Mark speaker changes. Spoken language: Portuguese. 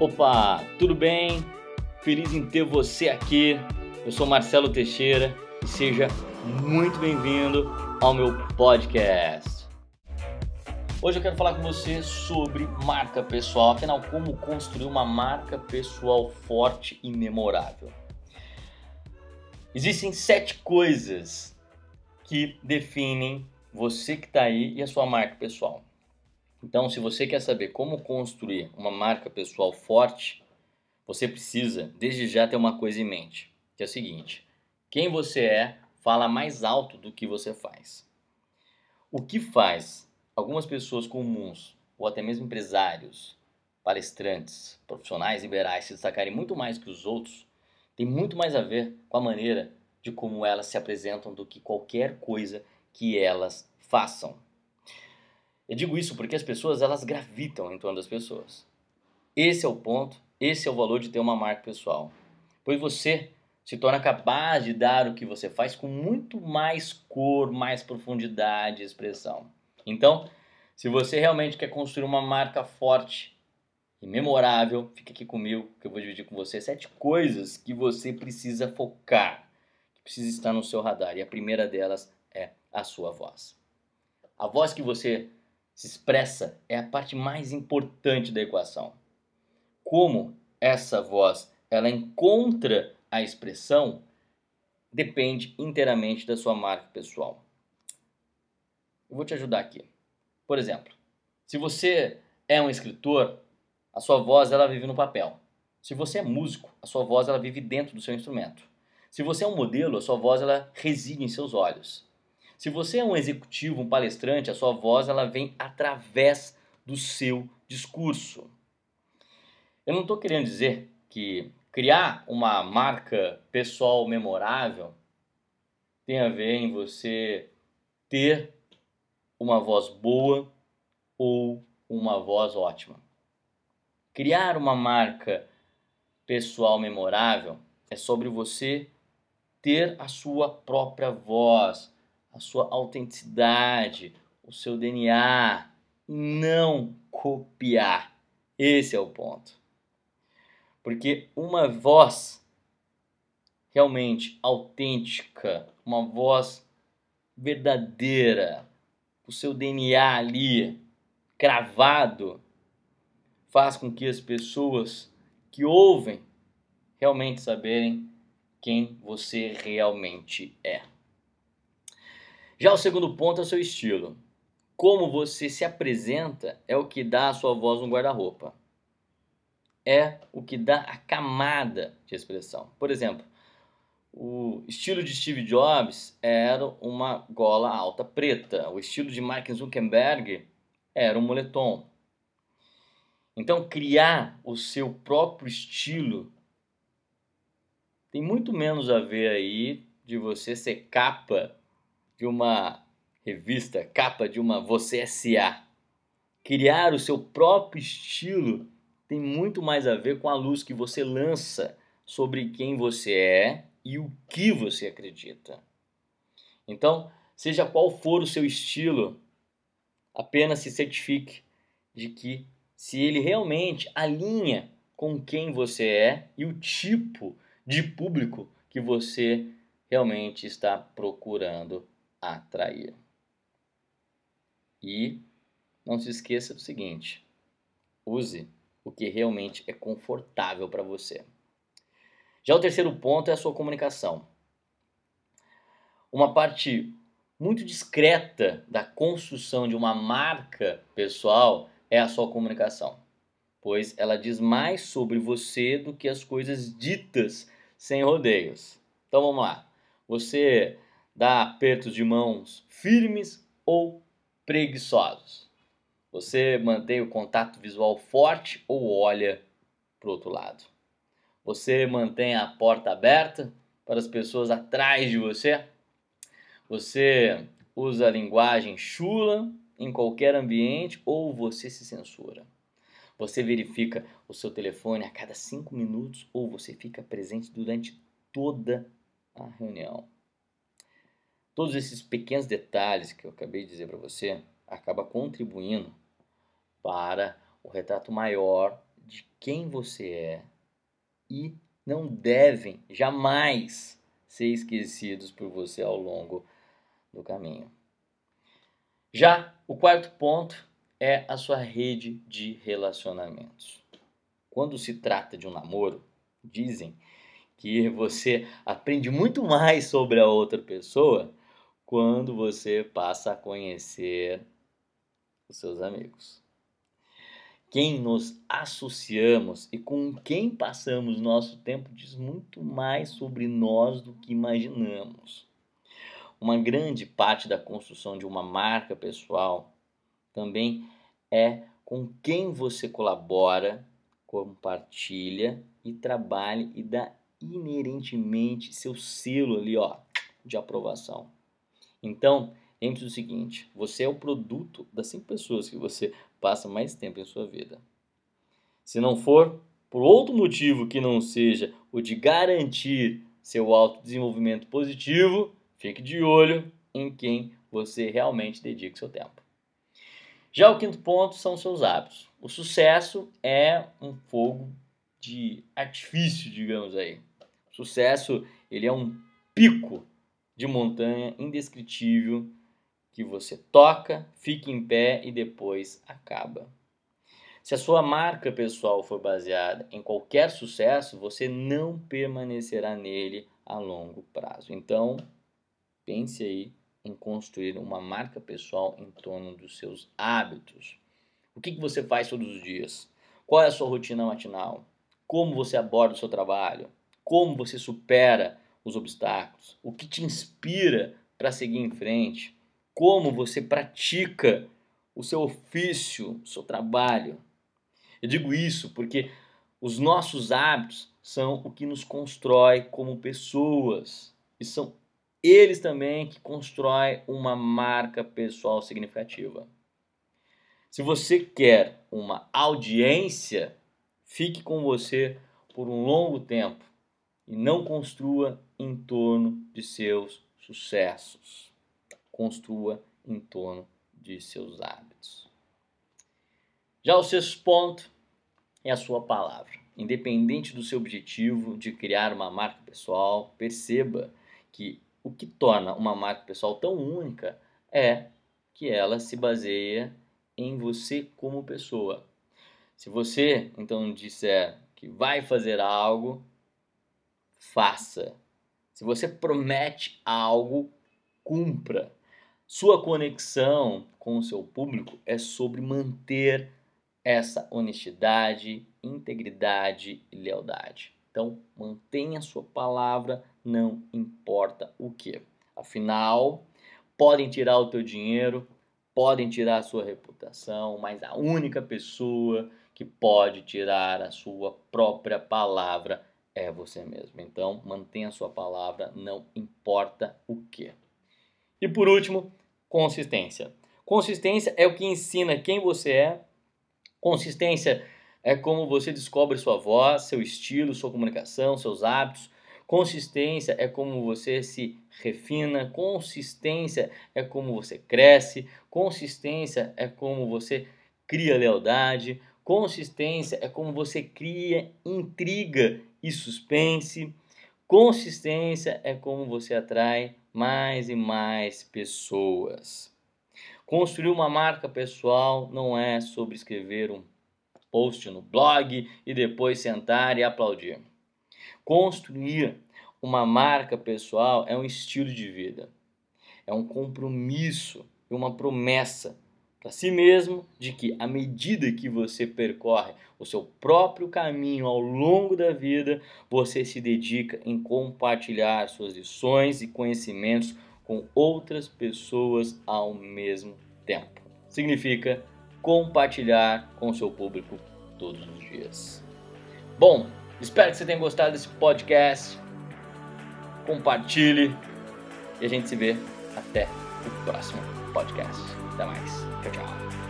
Speaker 1: Opa, tudo bem? Feliz em ter você aqui. Eu sou Marcelo Teixeira e seja muito bem-vindo ao meu podcast. Hoje eu quero falar com você sobre marca pessoal, afinal, como construir uma marca pessoal forte e memorável. Existem sete coisas que definem você que está aí e a sua marca pessoal. Então, se você quer saber como construir uma marca pessoal forte, você precisa, desde já, ter uma coisa em mente, que é o seguinte: quem você é fala mais alto do que você faz. O que faz algumas pessoas comuns, ou até mesmo empresários, palestrantes, profissionais liberais se destacarem muito mais que os outros, tem muito mais a ver com a maneira de como elas se apresentam do que qualquer coisa que elas façam. Eu digo isso porque as pessoas elas gravitam em torno das pessoas. Esse é o ponto, esse é o valor de ter uma marca pessoal. Pois você se torna capaz de dar o que você faz com muito mais cor, mais profundidade e expressão. Então, se você realmente quer construir uma marca forte e memorável, fique aqui comigo que eu vou dividir com você sete coisas que você precisa focar, que precisa estar no seu radar. E a primeira delas é a sua voz. A voz que você se expressa é a parte mais importante da equação. Como essa voz ela encontra a expressão depende inteiramente da sua marca pessoal. Eu vou te ajudar aqui. Por exemplo, se você é um escritor, a sua voz ela vive no papel. Se você é músico, a sua voz ela vive dentro do seu instrumento. Se você é um modelo, a sua voz ela reside em seus olhos. Se você é um executivo, um palestrante, a sua voz ela vem através do seu discurso. Eu não estou querendo dizer que criar uma marca pessoal memorável tem a ver em você ter uma voz boa ou uma voz ótima. Criar uma marca pessoal memorável é sobre você ter a sua própria voz, a sua autenticidade, o seu DNA, não copiar. Esse é o ponto. Porque uma voz realmente autêntica, uma voz verdadeira, o seu DNA ali cravado, faz com que as pessoas que ouvem realmente saberem quem você realmente é. Já o segundo ponto é o seu estilo. Como você se apresenta é o que dá a sua voz no guarda-roupa. É o que dá a camada de expressão. Por exemplo, o estilo de Steve Jobs era uma gola alta preta. O estilo de Mark Zuckerberg era um moletom. Então, criar o seu próprio estilo tem muito menos a ver aí de você ser capa de uma revista, capa de uma Você S.A. Criar o seu próprio estilo tem muito mais a ver com a luz que você lança sobre quem você é e o que você acredita. Então, seja qual for o seu estilo, apenas se certifique de que se ele realmente alinha com quem você é e o tipo de público que você realmente está procurando atrair. E não se esqueça do seguinte: use o que realmente é confortável para você. Já o terceiro ponto é a sua comunicação. Uma parte muito discreta da construção de uma marca pessoal é a sua comunicação, pois ela diz mais sobre você do que as coisas ditas sem rodeios. Então vamos lá. Você dá apertos de mãos firmes ou preguiçosos? Você mantém o contato visual forte ou olha para o outro lado? Você mantém a porta aberta para as pessoas atrás de você? Você usa a linguagem chula em qualquer ambiente ou você se censura? Você verifica o seu telefone a cada cinco minutos ou você fica presente durante toda a reunião? Todos esses pequenos detalhes que eu acabei de dizer para você acaba contribuindo para o retrato maior de quem você é e não devem jamais ser esquecidos por você ao longo do caminho. Já o quarto ponto é a sua rede de relacionamentos. Quando se trata de um namoro, dizem que você aprende muito mais sobre a outra pessoa quando você passa a conhecer os seus amigos. Quem nos associamos e com quem passamos nosso tempo diz muito mais sobre nós do que imaginamos. Uma grande parte da construção de uma marca pessoal também é com quem você colabora, compartilha e trabalha e dá inerentemente seu selo ali, ó, de aprovação. Então, lembre-se do seguinte: você é o produto das cinco pessoas que você passa mais tempo em sua vida. Se não for por outro motivo que não seja o de garantir seu autodesenvolvimento positivo, fique de olho em quem você realmente dedica seu tempo. Já o quinto ponto são seus hábitos. O sucesso é um fogo de artifício, digamos aí. O sucesso, ele é um pico de montanha indescritível que você toca, fica em pé e depois acaba. Se a sua marca pessoal for baseada em qualquer sucesso, você não permanecerá nele a longo prazo. Então, pense aí em construir uma marca pessoal em torno dos seus hábitos. O que, que você faz todos os dias? Qual é a sua rotina matinal? Como você aborda o seu trabalho? Como você supera os obstáculos? O que te inspira para seguir em frente? como você pratica o seu ofício, o seu trabalho. Eu digo isso porque os nossos hábitos são o que nos constrói como pessoas e são eles também que constroem uma marca pessoal significativa. Se você quer uma audiência, fique com você por um longo tempo e não construa em torno de seus sucessos construa em torno de seus hábitos. Já o sexto ponto é a sua palavra. Independente do seu objetivo de criar uma marca pessoal, perceba que o que torna uma marca pessoal tão única é que ela se baseia em você como pessoa. Se você então disser que vai fazer algo, faça. Se você promete algo, cumpra. Sua conexão com o seu público é sobre manter essa honestidade, integridade e lealdade. Então, mantenha sua palavra, não importa o que. Afinal, podem tirar o teu dinheiro, podem tirar a sua reputação, mas a única pessoa que pode tirar a sua própria palavra é você mesmo. Então, mantenha a sua palavra, não importa o que. E por último, consistência. Consistência é o que ensina quem você é. Consistência é como você descobre sua voz, seu estilo, sua comunicação, seus hábitos. Consistência é como você se refina, consistência é como você cresce, consistência é como você cria lealdade, consistência é como você cria intriga e suspense, consistência é como você atrai mais e mais pessoas. Construir uma marca pessoal não é sobre escrever um post no blog e depois sentar e aplaudir. Construir uma marca pessoal é um estilo de vida, é um compromisso e uma promessa para si mesmo de que, à medida que você percorre o seu próprio caminho ao longo da vida, você se dedica em compartilhar suas lições e conhecimentos com outras pessoas ao mesmo tempo. Significa compartilhar com seu público todos os dias. Bom, espero que você tenha gostado desse podcast. Compartilhe e a gente se vê até o próximo podcast. Até mais. Tchau, tchau.